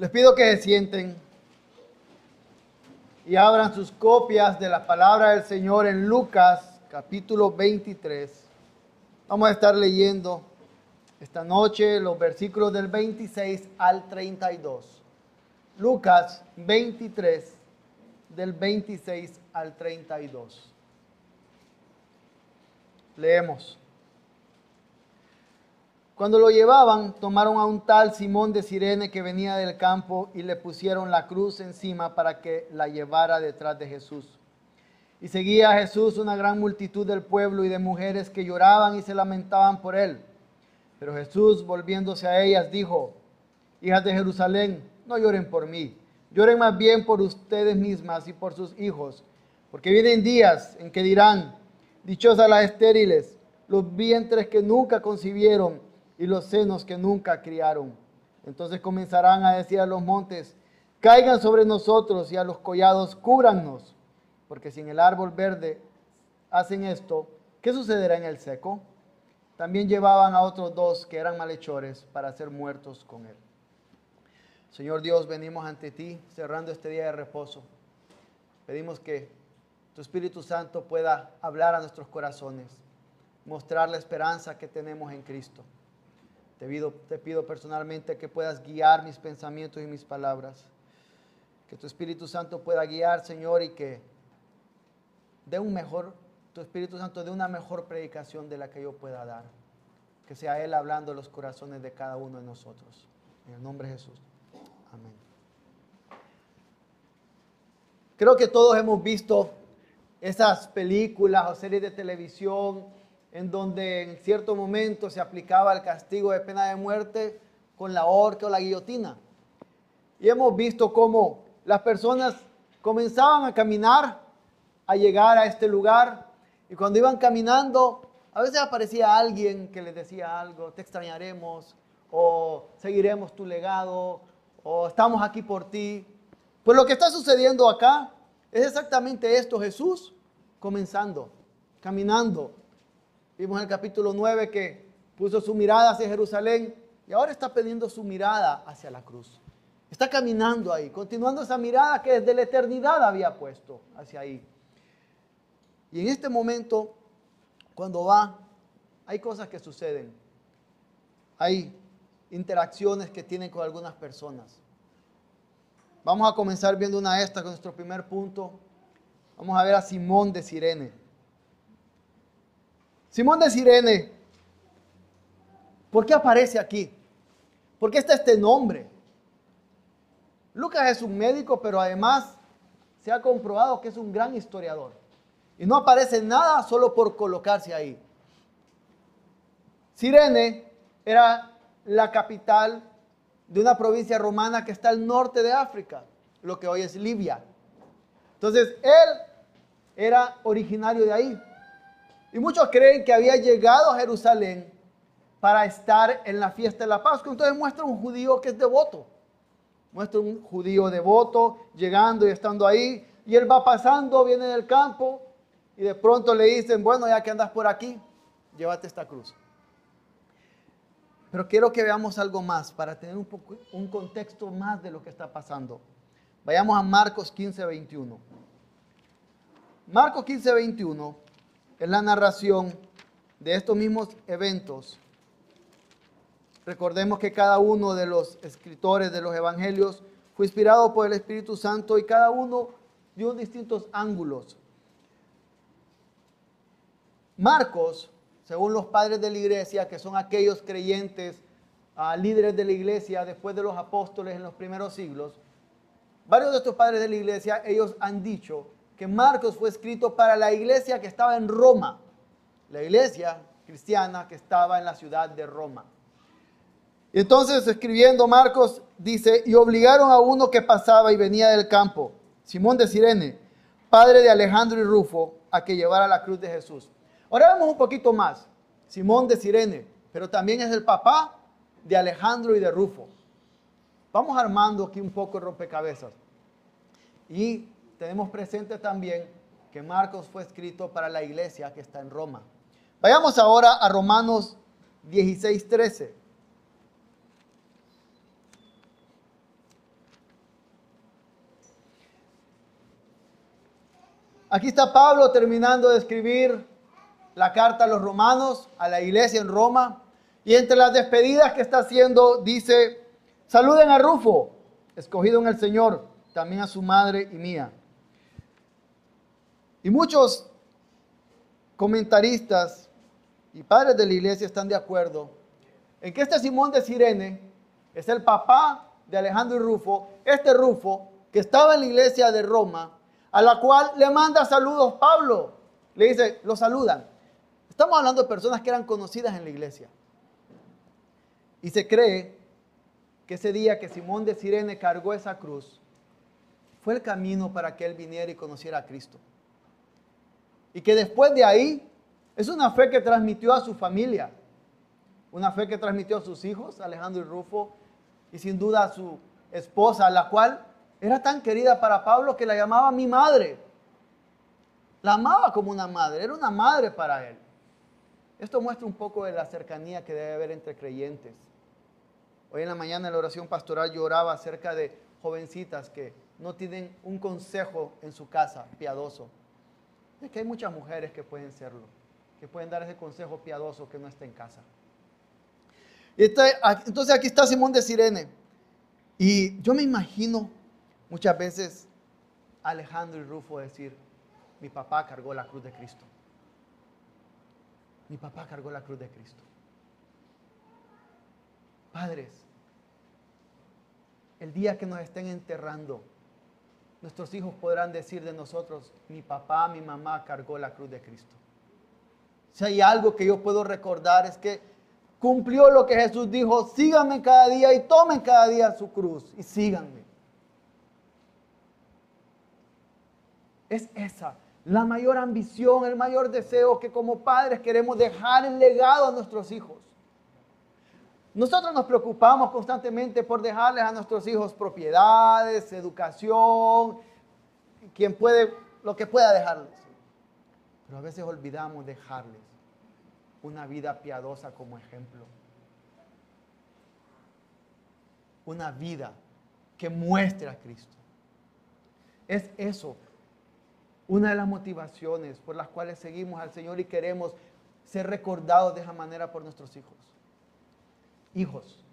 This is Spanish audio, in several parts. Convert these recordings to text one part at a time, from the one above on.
Les pido que se sienten y abran sus copias de la palabra del Señor en Lucas capítulo 23. Vamos a estar leyendo esta noche los versículos del 26 al 32. Lucas 23 del 26 al 32. Leemos. Cuando lo llevaban, tomaron a un tal Simón de Sirene que venía del campo y le pusieron la cruz encima para que la llevara detrás de Jesús. Y seguía a Jesús una gran multitud del pueblo y de mujeres que lloraban y se lamentaban por él. Pero Jesús, volviéndose a ellas, dijo, hijas de Jerusalén, no lloren por mí, lloren más bien por ustedes mismas y por sus hijos, porque vienen días en que dirán, dichosas las estériles, los vientres que nunca concibieron y los senos que nunca criaron. Entonces comenzarán a decir a los montes, caigan sobre nosotros y a los collados cúbranos, porque si en el árbol verde hacen esto, ¿qué sucederá en el seco? También llevaban a otros dos que eran malhechores para ser muertos con él. Señor Dios, venimos ante ti cerrando este día de reposo. Pedimos que tu Espíritu Santo pueda hablar a nuestros corazones, mostrar la esperanza que tenemos en Cristo. Te pido, te pido personalmente que puedas guiar mis pensamientos y mis palabras. Que tu Espíritu Santo pueda guiar, Señor, y que dé un mejor, tu Espíritu Santo dé una mejor predicación de la que yo pueda dar. Que sea Él hablando los corazones de cada uno de nosotros. En el nombre de Jesús. Amén. Creo que todos hemos visto esas películas o series de televisión en donde en cierto momento se aplicaba el castigo de pena de muerte con la horca o la guillotina. Y hemos visto cómo las personas comenzaban a caminar, a llegar a este lugar, y cuando iban caminando, a veces aparecía alguien que les decía algo, te extrañaremos, o seguiremos tu legado, o estamos aquí por ti. Pues lo que está sucediendo acá es exactamente esto, Jesús comenzando, caminando, Vimos en el capítulo 9 que puso su mirada hacia Jerusalén y ahora está pidiendo su mirada hacia la cruz. Está caminando ahí, continuando esa mirada que desde la eternidad había puesto hacia ahí. Y en este momento, cuando va, hay cosas que suceden. Hay interacciones que tienen con algunas personas. Vamos a comenzar viendo una de estas con nuestro primer punto. Vamos a ver a Simón de Sirene. Simón de Sirene, ¿por qué aparece aquí? ¿Por qué está este nombre? Lucas es un médico, pero además se ha comprobado que es un gran historiador. Y no aparece nada solo por colocarse ahí. Sirene era la capital de una provincia romana que está al norte de África, lo que hoy es Libia. Entonces, él era originario de ahí. Y muchos creen que había llegado a Jerusalén para estar en la fiesta de la Pascua. Entonces muestra un judío que es devoto. Muestra un judío devoto llegando y estando ahí. Y él va pasando, viene del campo y de pronto le dicen, bueno, ya que andas por aquí, llévate esta cruz. Pero quiero que veamos algo más para tener un, poco, un contexto más de lo que está pasando. Vayamos a Marcos 15, 21. Marcos 15, 21 es la narración de estos mismos eventos. Recordemos que cada uno de los escritores de los evangelios fue inspirado por el Espíritu Santo y cada uno dio distintos ángulos. Marcos, según los padres de la iglesia, que son aquellos creyentes, ah, líderes de la iglesia después de los apóstoles en los primeros siglos, varios de estos padres de la iglesia, ellos han dicho que Marcos fue escrito para la iglesia que estaba en Roma, la iglesia cristiana que estaba en la ciudad de Roma. Entonces escribiendo Marcos dice, y obligaron a uno que pasaba y venía del campo, Simón de Sirene, padre de Alejandro y Rufo, a que llevara la cruz de Jesús. Ahora vemos un poquito más. Simón de Sirene, pero también es el papá de Alejandro y de Rufo. Vamos armando aquí un poco el rompecabezas. Y tenemos presente también que Marcos fue escrito para la iglesia que está en Roma. Vayamos ahora a Romanos 16, 13. Aquí está Pablo terminando de escribir la carta a los romanos, a la iglesia en Roma, y entre las despedidas que está haciendo dice, saluden a Rufo, escogido en el Señor, también a su madre y mía. Y muchos comentaristas y padres de la iglesia están de acuerdo en que este Simón de Sirene es el papá de Alejandro y Rufo, este Rufo que estaba en la iglesia de Roma, a la cual le manda saludos Pablo. Le dice, lo saludan. Estamos hablando de personas que eran conocidas en la iglesia. Y se cree que ese día que Simón de Sirene cargó esa cruz, fue el camino para que él viniera y conociera a Cristo. Y que después de ahí, es una fe que transmitió a su familia, una fe que transmitió a sus hijos, Alejandro y Rufo, y sin duda a su esposa, la cual era tan querida para Pablo que la llamaba mi madre. La amaba como una madre, era una madre para él. Esto muestra un poco de la cercanía que debe haber entre creyentes. Hoy en la mañana en la oración pastoral lloraba acerca de jovencitas que no tienen un consejo en su casa piadoso. Es que hay muchas mujeres que pueden serlo, que pueden dar ese consejo piadoso que no está en casa. Entonces aquí está Simón de Sirene. Y yo me imagino muchas veces Alejandro y Rufo decir, mi papá cargó la cruz de Cristo. Mi papá cargó la cruz de Cristo. Padres, el día que nos estén enterrando, nuestros hijos podrán decir de nosotros, mi papá, mi mamá cargó la cruz de Cristo. Si hay algo que yo puedo recordar es que cumplió lo que Jesús dijo, síganme cada día y tomen cada día su cruz y síganme. Es esa la mayor ambición, el mayor deseo que como padres queremos dejar el legado a nuestros hijos. Nosotros nos preocupamos constantemente por dejarles a nuestros hijos propiedades, educación, quien puede, lo que pueda dejarles. Pero a veces olvidamos dejarles una vida piadosa como ejemplo. Una vida que muestre a Cristo. Es eso una de las motivaciones por las cuales seguimos al Señor y queremos ser recordados de esa manera por nuestros hijos. Hijos,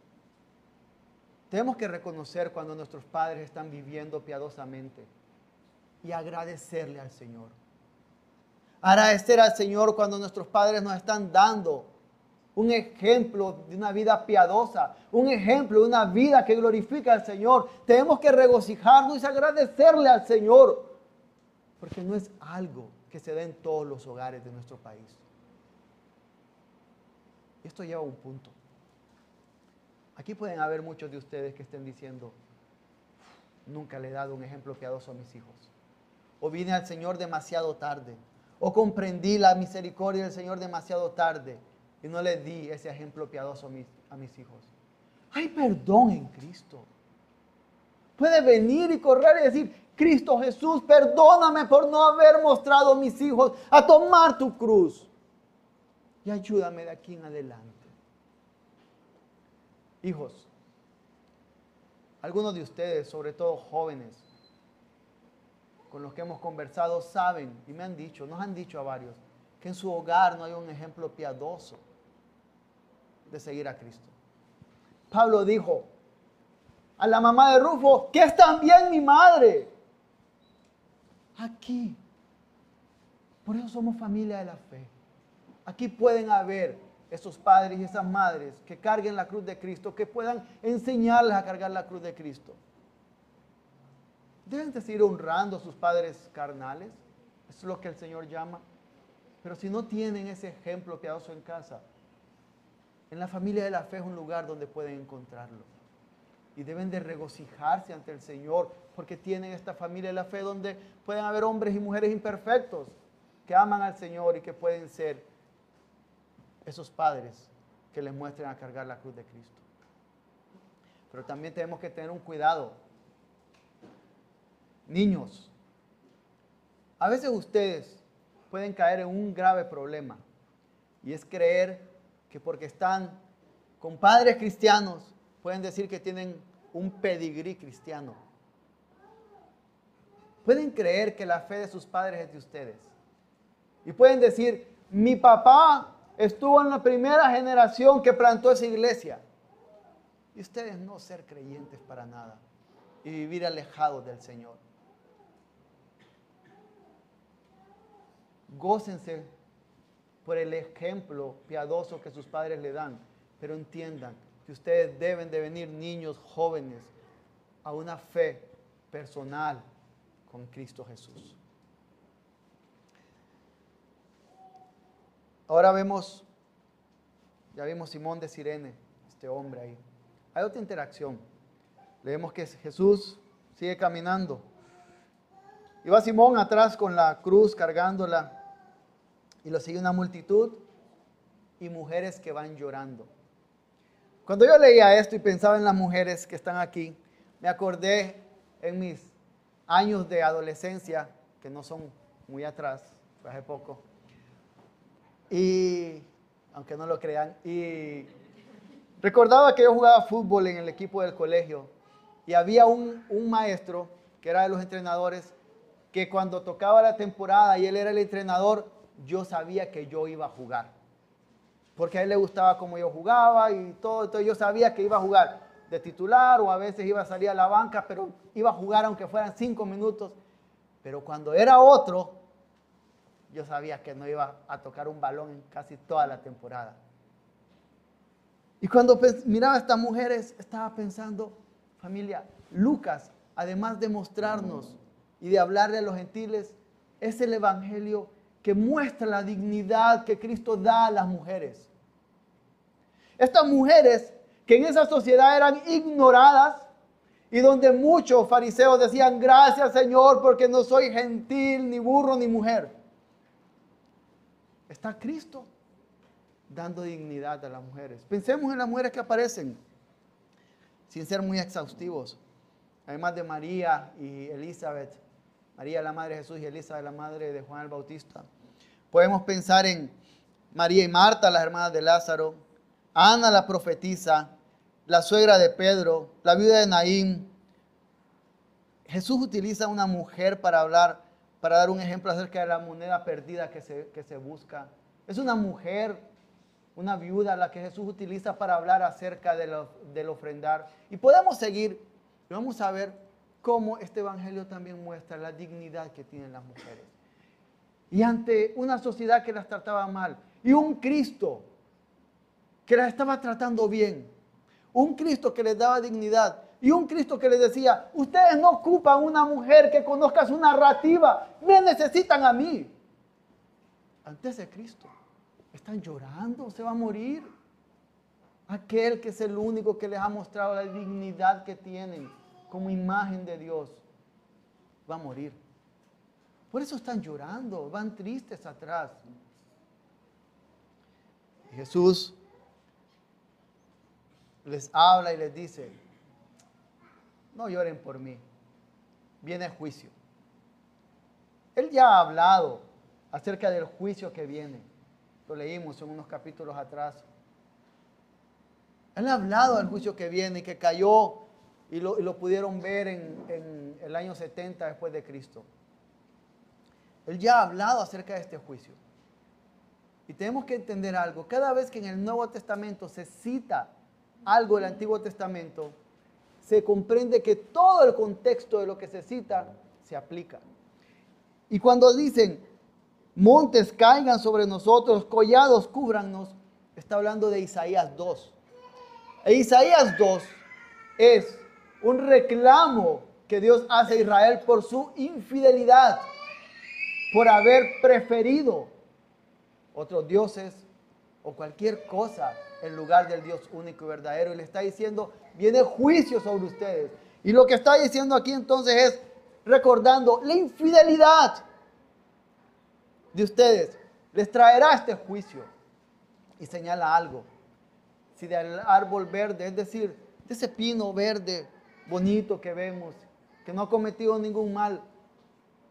tenemos que reconocer cuando nuestros padres están viviendo piadosamente y agradecerle al Señor. Agradecer al Señor cuando nuestros padres nos están dando un ejemplo de una vida piadosa, un ejemplo de una vida que glorifica al Señor. Tenemos que regocijarnos y agradecerle al Señor porque no es algo que se da en todos los hogares de nuestro país. Esto lleva a un punto. Aquí pueden haber muchos de ustedes que estén diciendo, nunca le he dado un ejemplo piadoso a mis hijos. O vine al Señor demasiado tarde. O comprendí la misericordia del Señor demasiado tarde y no le di ese ejemplo piadoso a mis, hijos. Hay perdón en Cristo. Puede venir y correr y decir, Cristo Jesús, perdóname por no haber mostrado a mis hijos a tomar tu cruz. Y ayúdame de aquí en adelante. Hijos, algunos de ustedes, sobre todo jóvenes, con los que hemos conversado, saben y me han dicho, nos han dicho a varios, que en su hogar no hay un ejemplo piadoso de seguir a Cristo. Pablo dijo a la mamá de Rufo, que es también mi madre aquí. Por eso somos familia de la fe. Aquí pueden haber esos padres y esas madres que carguen la cruz de Cristo, que puedan enseñarles a cargar la cruz de Cristo. Deben de seguir honrando a sus padres carnales. Es lo que el Señor llama. Pero si no tienen ese ejemplo piadoso en casa, en la familia de la fe es un lugar donde pueden encontrarlo. Y deben de regocijarse ante el Señor porque tienen esta familia de la fe donde pueden haber hombres y mujeres imperfectos que aman al Señor y que pueden ser esos padres que les muestren a cargar la cruz de Cristo. Pero también tenemos que tener un cuidado. Niños, a veces ustedes pueden caer en un grave problema y es creer que porque están con padres cristianos pueden decir que tienen un pedigrí cristiano. pueden creer que la fe de sus padres es de ustedes. Y pueden decir, mi papá estuvo en la primera generación que plantó esa iglesia. Y ustedes no ser creyentes para nada y vivir alejados del Señor. Gócense por el ejemplo piadoso que sus padres le dan, pero entiendan que ustedes deben de venir niños jóvenes a una fe personal con Cristo Jesús. Ahora vemos, ya vimos Simón de Sirene, este hombre ahí. Hay otra interacción. Leemos que Jesús sigue caminando. Y va Simón atrás con la cruz cargándola. Y lo sigue una multitud y mujeres que van llorando. Cuando yo leía esto y pensaba en las mujeres que están aquí, me acordé en mis años de adolescencia, que no son muy atrás, hace poco, y aunque no lo crean, y recordaba que yo jugaba fútbol en el equipo del colegio, y había un, un maestro que era de los entrenadores, que cuando tocaba la temporada y él era el entrenador, yo sabía que yo iba a jugar. Porque a él le gustaba cómo yo jugaba y todo, entonces yo sabía que iba a jugar de titular o a veces iba a salir a la banca, pero iba a jugar aunque fueran cinco minutos. Pero cuando era otro, yo sabía que no iba a tocar un balón en casi toda la temporada. Y cuando miraba a estas mujeres, estaba pensando, familia, Lucas, además de mostrarnos y de hablarle a los gentiles, es el Evangelio que muestra la dignidad que Cristo da a las mujeres. Estas mujeres que en esa sociedad eran ignoradas y donde muchos fariseos decían, gracias Señor porque no soy gentil, ni burro, ni mujer. Está Cristo dando dignidad a las mujeres. Pensemos en las mujeres que aparecen, sin ser muy exhaustivos. Además de María y Elizabeth, María la madre de Jesús y Elizabeth la madre de Juan el Bautista. Podemos pensar en María y Marta, las hermanas de Lázaro, Ana la profetisa, la suegra de Pedro, la viuda de Naín. Jesús utiliza una mujer para hablar, para dar un ejemplo acerca de la moneda perdida que se, que se busca. Es una mujer, una viuda, la que Jesús utiliza para hablar acerca de lo, del ofrendar. Y podemos seguir y vamos a ver cómo este evangelio también muestra la dignidad que tienen las mujeres. Y ante una sociedad que las trataba mal y un Cristo que las estaba tratando bien un Cristo que les daba dignidad y un Cristo que les decía, ustedes no ocupan una mujer que conozca su narrativa, me necesitan a mí. Antes de Cristo, están llorando, se va a morir. Aquel que es el único que les ha mostrado la dignidad que tienen como imagen de Dios, va a morir. Por eso están llorando, van tristes atrás. Jesús les habla y les dice, no lloren por mí, viene juicio. Él ya ha hablado acerca del juicio que viene. Lo leímos en unos capítulos atrás. Él ha hablado del juicio que viene y que cayó y lo, pudieron ver en, en el año 70 después de Cristo. Él ya ha hablado acerca de este juicio. Y tenemos que entender algo. Cada vez que en el Nuevo Testamento se cita algo del Antiguo Testamento, se comprende que todo el contexto de lo que se cita se aplica. Y cuando dicen, montes caigan sobre nosotros, collados cúbrannos, está hablando de Isaías 2. E Isaías 2 es un reclamo que Dios hace a Israel por su infidelidad, por haber preferido otros dioses o cualquier cosa en lugar del Dios único y verdadero. Y le está diciendo, viene juicio sobre ustedes. Y lo que está diciendo aquí entonces es recordando la infidelidad de ustedes. Les traerá este juicio. Y señala algo. Si del árbol verde, es decir, de ese pino verde bonito que vemos, que no ha cometido ningún mal,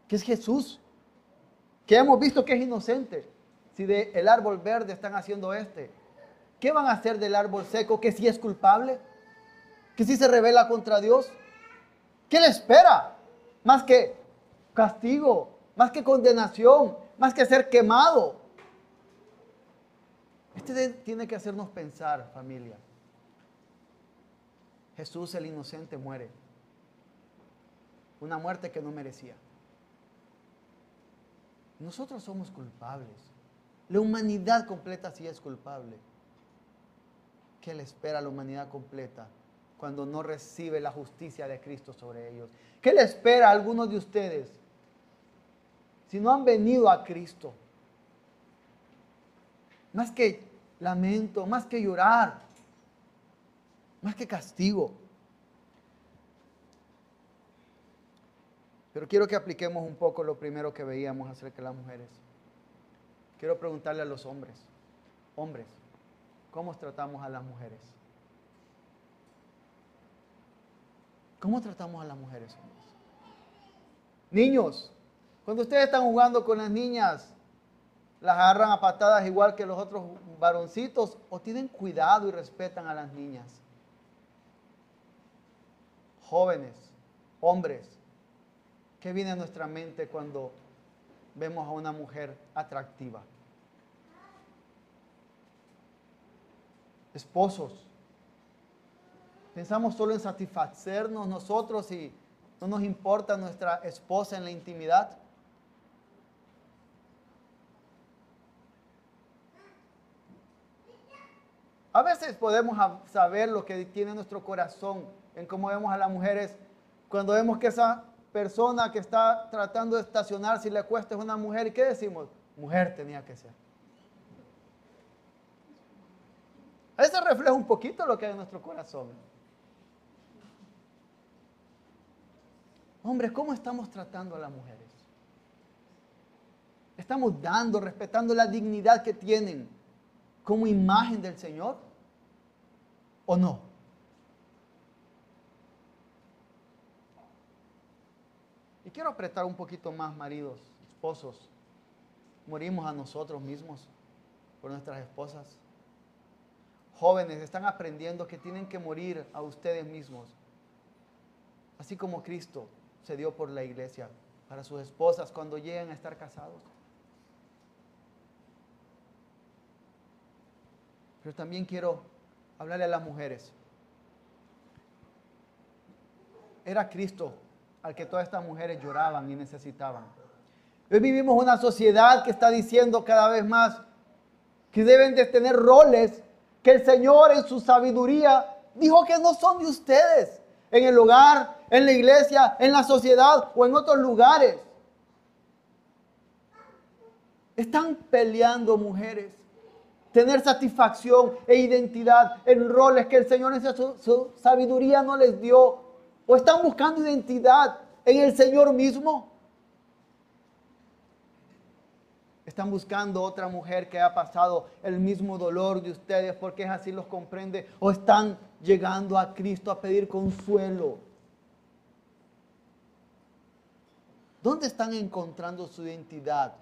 que es Jesús, que hemos visto que es inocente. Si del árbol verde están haciendo este, ¿Qué van a hacer del árbol seco que sí es culpable? ¿Que sí se revela contra Dios? ¿Qué le espera? Más que castigo, más que condenación, más que ser quemado. Este tiene que hacernos pensar, familia. Jesús el inocente muere. Una muerte que no merecía. Nosotros somos culpables. La humanidad completa sí es culpable. ¿Qué le espera a la humanidad completa cuando no recibe la justicia de Cristo sobre ellos? ¿Qué le espera a algunos de ustedes si no han venido a Cristo? Más que lamento, más que llorar, más que castigo. Pero quiero que apliquemos un poco lo primero que veíamos acerca de las mujeres. Quiero preguntarle a los hombres, hombres, ¿cómo tratamos a las mujeres? ¿Cómo tratamos a las mujeres, hombres? Niños, cuando ustedes están jugando con las niñas, las agarran a patadas igual que los otros varoncitos o tienen cuidado y respetan a las niñas. Jóvenes, hombres, ¿qué viene a nuestra mente cuando vemos a una mujer atractiva? Esposos, pensamos solo en satisfacernos nosotros y no nos importa nuestra esposa en la intimidad. A veces podemos saber lo que tiene nuestro corazón en cómo vemos a las mujeres cuando vemos que esa persona que está tratando de estacionar, si le cuesta es una mujer. ¿Y qué decimos? Mujer tenía que ser. Veces refleja un poquito lo que hay en nuestro corazón. Hombres, ¿cómo estamos tratando a las mujeres? ¿Estamos dando, respetando la dignidad que tienen como imagen del Señor? o no? Y quiero apretar un poquito más, maridos, esposos. Morimos a nosotros mismos por nuestras esposas. Jóvenes están aprendiendo que tienen que morir a ustedes mismos. Así como Cristo se dio por la iglesia para sus esposas cuando lleguen a estar casados. Pero también quiero hablarle a las mujeres. Era Cristo al que todas estas mujeres lloraban y necesitaban. Hoy vivimos una sociedad que está diciendo cada vez más que deben de tener roles que el Señor en su sabiduría dijo que no son de ustedes, en el hogar, en la iglesia, en la sociedad o en otros lugares. Están peleando mujeres tener satisfacción e identidad en roles que el Señor en su, sabiduría no les dio. O están buscando identidad en el Señor mismo. Están buscando otra mujer que ha pasado el mismo dolor de ustedes porque es así los comprende. O están llegando a Cristo a pedir consuelo. ¿Dónde están encontrando su identidad?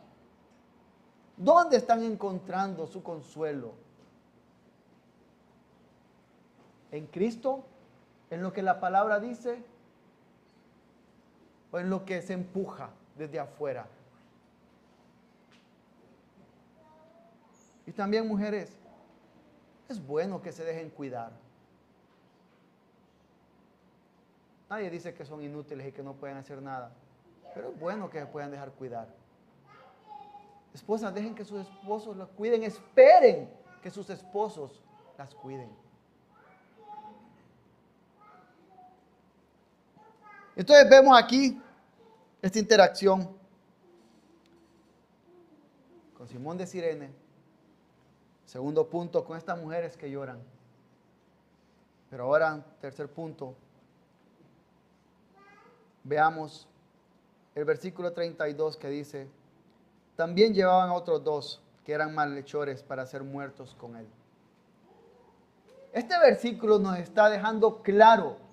¿Dónde están encontrando su consuelo? ¿En Cristo? ¿En lo que la palabra dice? ¿O en lo que se empuja desde afuera? Y también mujeres, es bueno que se dejen cuidar. Nadie dice que son inútiles y que no pueden hacer nada, pero es bueno que se puedan dejar cuidar. Esposas, dejen que sus esposos las cuiden. Esperen que sus esposos las cuiden. Entonces vemos aquí esta interacción con Simón de Sirene. Segundo punto, con estas mujeres que lloran. Pero ahora, tercer punto, veamos el versículo 32 que dice, también llevaban a otros dos que eran malhechores para ser muertos con él. Este versículo nos está dejando claro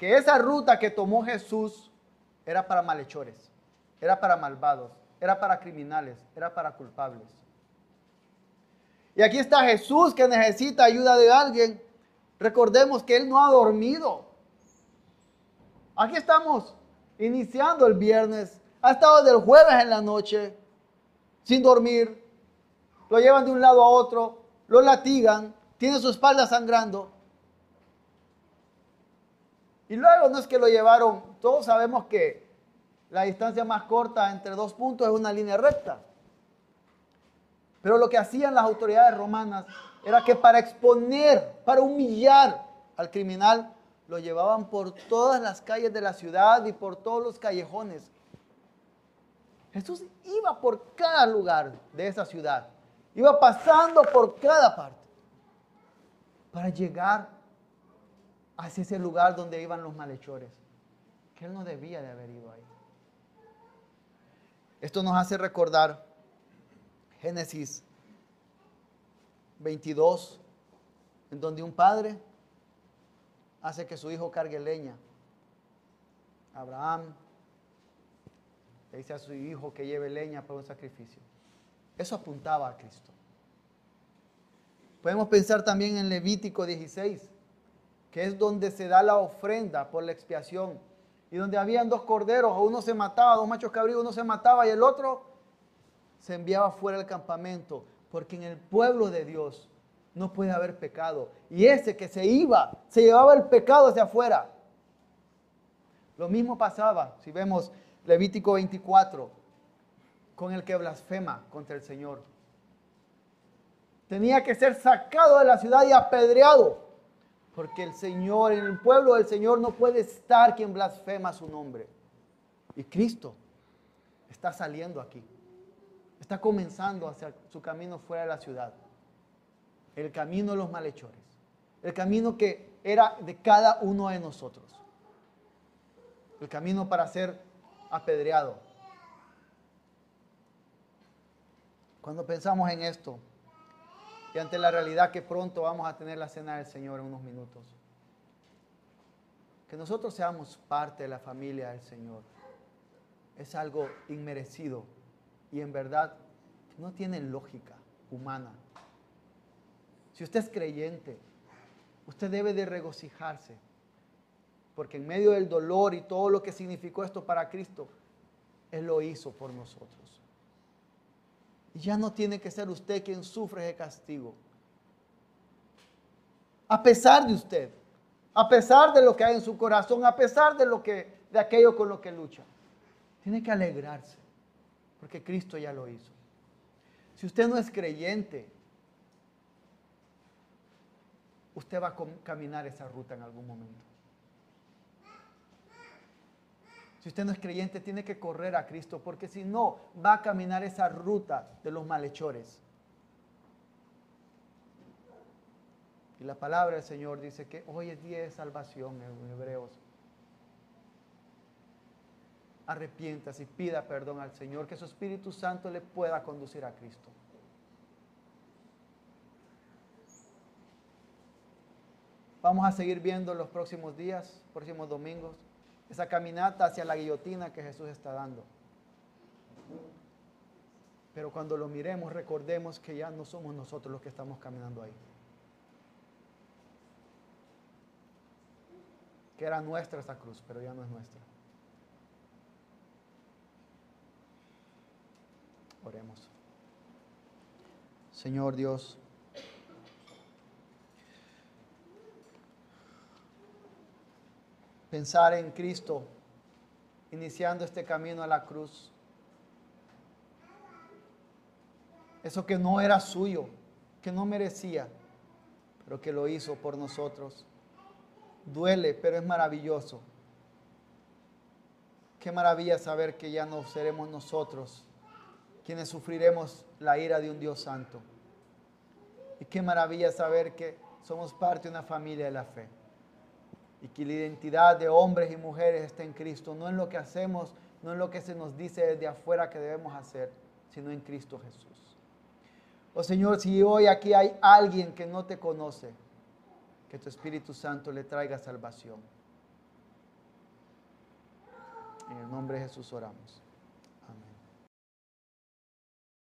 que esa ruta que tomó Jesús era para malhechores, era para malvados, era para criminales, era para culpables. Y aquí está Jesús que necesita ayuda de alguien. Recordemos que Él no ha dormido. Aquí estamos iniciando el viernes, ha estado del jueves en la noche, sin dormir, lo llevan de un lado a otro, lo latigan, tiene su espalda sangrando. Y luego no es que lo llevaron, todos sabemos que la distancia más corta entre dos puntos es una línea recta. Pero lo que hacían las autoridades romanas era que para exponer, para humillar al criminal, lo llevaban por todas las calles de la ciudad y por todos los callejones. Jesús iba por cada lugar de esa ciudad, iba pasando por cada parte para llegar hacia ese lugar donde iban los malhechores, que él no debía de haber ido ahí. Esto nos hace recordar Génesis 22, en donde un padre hace que su hijo cargue leña. Abraham le dice a su hijo que lleve leña para un sacrificio. Eso apuntaba a Cristo. Podemos pensar también en Levítico 16, que es donde se da la ofrenda por la expiación y donde habían dos corderos, uno se mataba, dos machos cabríos, uno se mataba y el otro se enviaba fuera del campamento, porque en el pueblo de Dios no puede haber pecado. Y ese que se iba, se llevaba el pecado hacia afuera. Lo mismo pasaba, si vemos Levítico 24, con el que blasfema contra el Señor. Tenía que ser sacado de la ciudad y apedreado, porque el Señor, en el pueblo del Señor no puede estar quien blasfema su nombre. Y Cristo está saliendo aquí, está comenzando hacia su camino fuera de la ciudad el camino de los malhechores, el camino que era de cada uno de nosotros, el camino para ser apedreado. Cuando pensamos en esto y ante la realidad que pronto vamos a tener la cena del Señor en unos minutos, que nosotros seamos parte de la familia del Señor es algo inmerecido y en verdad no tiene lógica humana. Si usted es creyente, usted debe de regocijarse, porque en medio del dolor y todo lo que significó esto para Cristo, Él lo hizo por nosotros. Ya no tiene que ser usted quien sufre ese castigo. A pesar de usted, a pesar de lo que hay en su corazón, a pesar de lo que de aquello con lo que lucha, tiene que alegrarse, porque Cristo ya lo hizo. Si usted no es creyente, usted va a caminar esa ruta en algún momento. Si usted no es creyente, tiene que correr a Cristo, porque si no, va a caminar esa ruta de los malhechores. Y la palabra del Señor dice que hoy es día de salvación en Hebreos. Arrepiéntase y pida perdón al Señor, que su Espíritu Santo le pueda conducir a Cristo. Vamos a seguir viendo los próximos días, próximos domingos, esa caminata hacia la guillotina que Jesús está dando. Pero cuando lo miremos, recordemos que ya no somos nosotros los que estamos caminando ahí. Que era nuestra esa cruz, pero ya no es nuestra. Oremos. Señor Dios. Pensar en Cristo iniciando este camino a la cruz. Eso que no era suyo, que no merecía, pero que lo hizo por nosotros. Duele, pero es maravilloso. Qué maravilla saber que ya no seremos nosotros quienes sufriremos la ira de un Dios santo. Y qué maravilla saber que somos parte de una familia de la fe y que la identidad de hombres y mujeres está en Cristo, no en lo que hacemos, no en lo que se nos dice desde afuera que debemos hacer, sino en Cristo Jesús. Oh Señor, si hoy aquí hay alguien que no te conoce, que tu Espíritu Santo le traiga salvación. En el nombre de Jesús oramos.